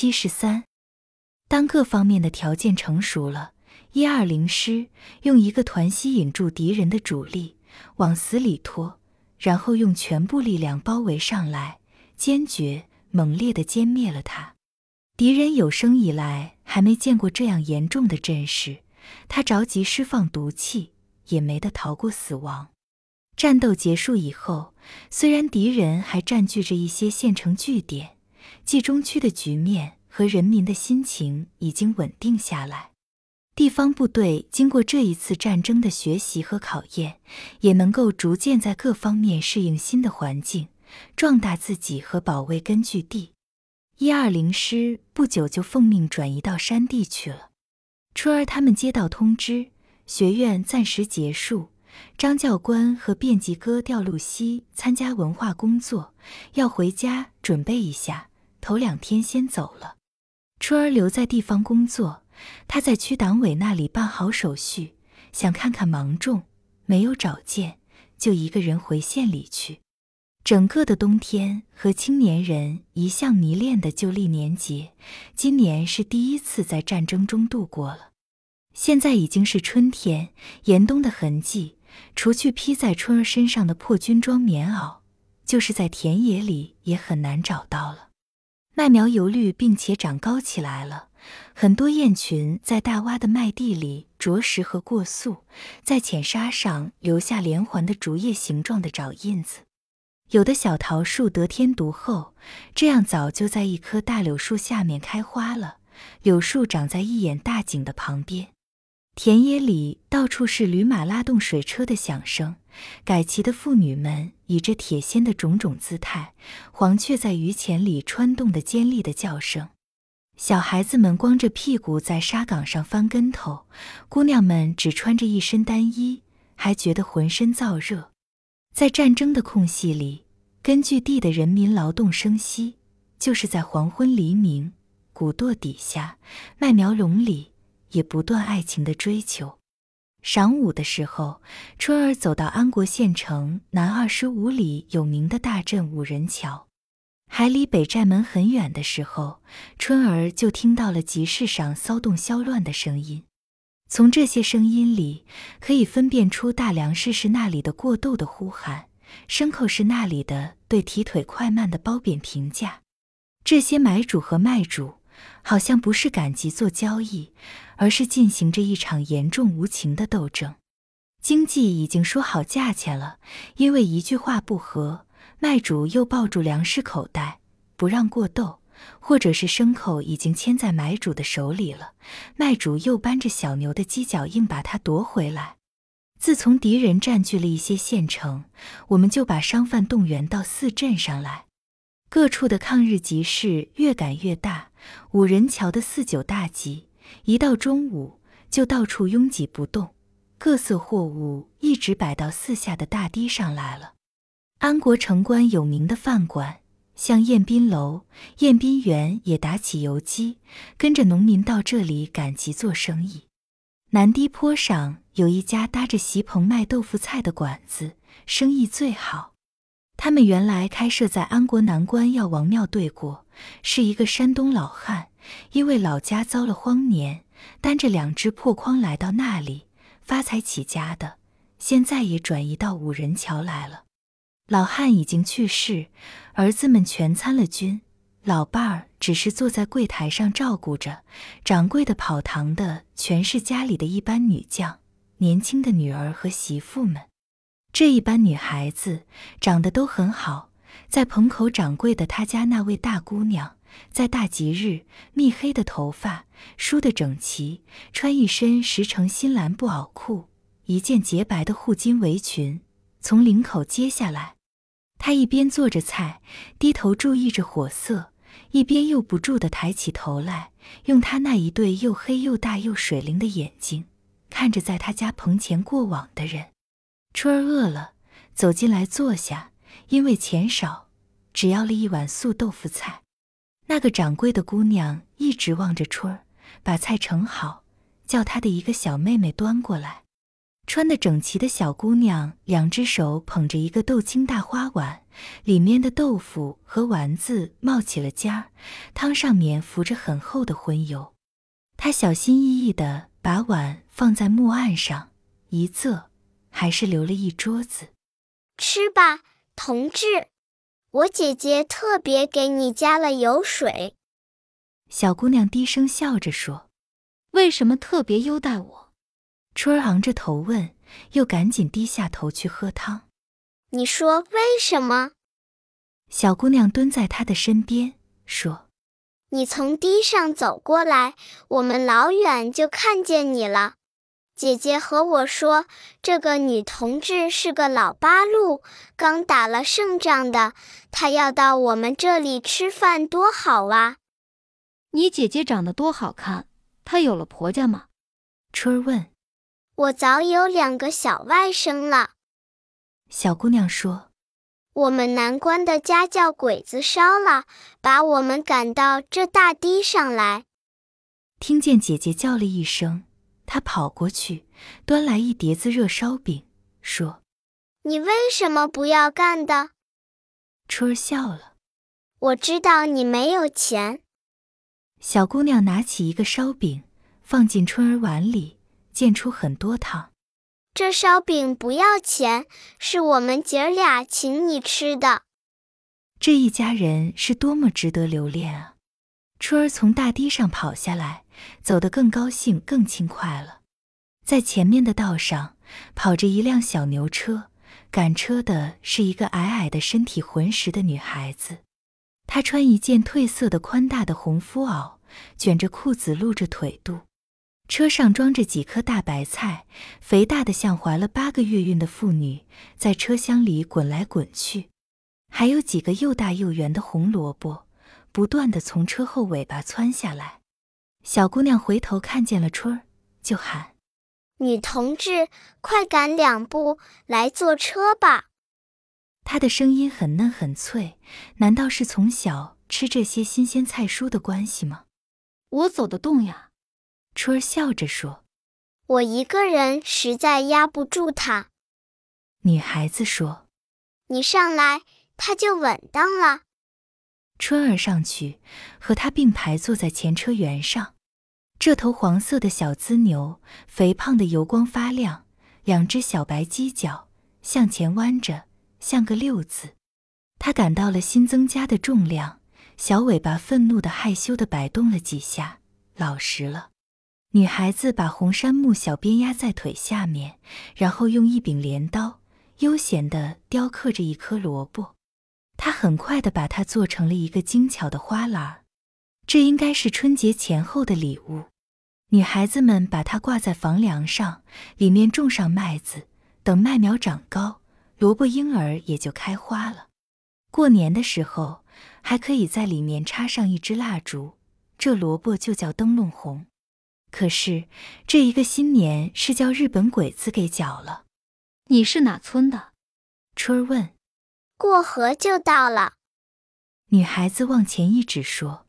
七十三，当各方面的条件成熟了，一二零师用一个团吸引住敌人的主力，往死里拖，然后用全部力量包围上来，坚决猛烈地歼灭了他。敌人有生以来还没见过这样严重的阵势，他着急释放毒气，也没得逃过死亡。战斗结束以后，虽然敌人还占据着一些县城据点，冀中区的局面和人民的心情已经稳定下来。地方部队经过这一次战争的学习和考验，也能够逐渐在各方面适应新的环境，壮大自己和保卫根据地。一二零师不久就奉命转移到山地去了。春儿他们接到通知，学院暂时结束，张教官和便吉哥调路西参加文化工作，要回家准备一下，头两天先走了。春儿留在地方工作，他在区党委那里办好手续，想看看芒种，没有找见，就一个人回县里去。整个的冬天和青年人一向迷恋的旧历年节，今年是第一次在战争中度过了。现在已经是春天，严冬的痕迹，除去披在春儿身上的破军装棉袄，就是在田野里也很难找到了。麦苗油绿，并且长高起来了，很多雁群在大洼的麦地里啄食和过宿，在浅沙上留下连环的竹叶形状的爪印子。有的小桃树得天独厚，这样早就在一棵大柳树下面开花了。柳树长在一眼大井的旁边，田野里到处是驴马拉动水车的响声，改旗的妇女们以着铁锨的种种姿态，黄雀在榆钱里穿动的尖利的叫声，小孩子们光着屁股在沙岗上翻跟头，姑娘们只穿着一身单衣，还觉得浑身燥热。在战争的空隙里，根据地的人民劳动生息，就是在黄昏黎明，古垛底下，麦苗垄里，也不断爱情的追求。晌午的时候，春儿走到安国县城南二十五里有名的大镇五人桥，还离北寨门很远的时候，春儿就听到了集市上骚动嚣乱的声音。从这些声音里，可以分辨出大粮食是那里的过斗的呼喊，牲口是那里的对提腿快慢的褒贬评价。这些买主和卖主好像不是赶集做交易，而是进行着一场严重无情的斗争。经济已经说好价钱了，因为一句话不合，卖主又抱住粮食口袋，不让过斗。或者是牲口已经牵在买主的手里了，卖主又扳着小牛的犄角硬把它夺回来。自从敌人占据了一些县城，我们就把商贩动员到四镇上来，各处的抗日集市越赶越大。五人桥的四九大集，一到中午就到处拥挤不动，各色货物一直摆到四下的大堤上来了。安国城关有名的饭馆。像宴宾楼、宴宾园也打起游击，跟着农民到这里赶集做生意。南堤坡上有一家搭着席棚卖豆腐菜的馆子，生意最好。他们原来开设在安国南关药王庙对过，是一个山东老汉，因为老家遭了荒年，担着两只破筐来到那里发财起家的，现在也转移到五人桥来了。老汉已经去世，儿子们全参了军，老伴儿只是坐在柜台上照顾着。掌柜的、跑堂的，全是家里的一般女将，年轻的女儿和媳妇们。这一班女孩子长得都很好，在棚口掌柜的他家那位大姑娘，在大吉日，密黑的头发梳得整齐，穿一身十成新蓝布袄裤，一件洁白的护巾围裙，从领口揭下来。他一边做着菜，低头注意着火色，一边又不住地抬起头来，用他那一对又黑又大又水灵的眼睛看着在他家棚前过往的人。春儿饿了，走进来坐下，因为钱少，只要了一碗素豆腐菜。那个掌柜的姑娘一直望着春儿，把菜盛好，叫她的一个小妹妹端过来。穿得整齐的小姑娘，两只手捧着一个豆青大花碗，里面的豆腐和丸子冒起了尖儿，汤上面浮着很厚的荤油。她小心翼翼地把碗放在木案上，一仄还是留了一桌子。吃吧，同志，我姐姐特别给你加了油水。小姑娘低声笑着说：“为什么特别优待我？”春儿昂着头问，又赶紧低下头去喝汤。你说为什么？小姑娘蹲在他的身边说：“你从堤上走过来，我们老远就看见你了。姐姐和我说，这个女同志是个老八路，刚打了胜仗的，她要到我们这里吃饭，多好啊！你姐姐长得多好看，她有了婆家吗？”春儿问。我早有两个小外甥了，小姑娘说：“我们南关的家叫鬼子烧了，把我们赶到这大堤上来。”听见姐姐叫了一声，她跑过去，端来一碟子热烧饼，说：“你为什么不要干的？”春儿笑了：“我知道你没有钱。”小姑娘拿起一个烧饼，放进春儿碗里。溅出很多汤，这烧饼不要钱，是我们姐俩请你吃的。这一家人是多么值得留恋啊！春儿从大堤上跑下来，走得更高兴、更轻快了。在前面的道上跑着一辆小牛车，赶车的是一个矮矮的、身体浑实的女孩子。她穿一件褪色的宽大的红肤袄，卷着裤子，露着腿肚。车上装着几颗大白菜，肥大的像怀了八个月孕的妇女，在车厢里滚来滚去。还有几个又大又圆的红萝卜，不断的从车后尾巴窜下来。小姑娘回头看见了春儿，就喊：“女同志，快赶两步来坐车吧。”她的声音很嫩很脆，难道是从小吃这些新鲜菜蔬的关系吗？我走得动呀。春儿笑着说：“我一个人实在压不住她。”女孩子说：“你上来，她就稳当了。”春儿上去，和他并排坐在前车辕上。这头黄色的小资牛，肥胖的油光发亮，两只小白犄角向前弯着，像个六字。它感到了新增加的重量，小尾巴愤怒的、害羞的摆动了几下，老实了。女孩子把红杉木小鞭压在腿下面，然后用一柄镰刀悠闲地雕刻着一颗萝卜。她很快地把它做成了一个精巧的花篮，这应该是春节前后的礼物。女孩子们把它挂在房梁上，里面种上麦子，等麦苗长高，萝卜婴儿也就开花了。过年的时候，还可以在里面插上一支蜡烛，这萝卜就叫灯笼红。可是这一个新年是叫日本鬼子给搅了。你是哪村的？春儿问。过河就到了。女孩子往前一指说。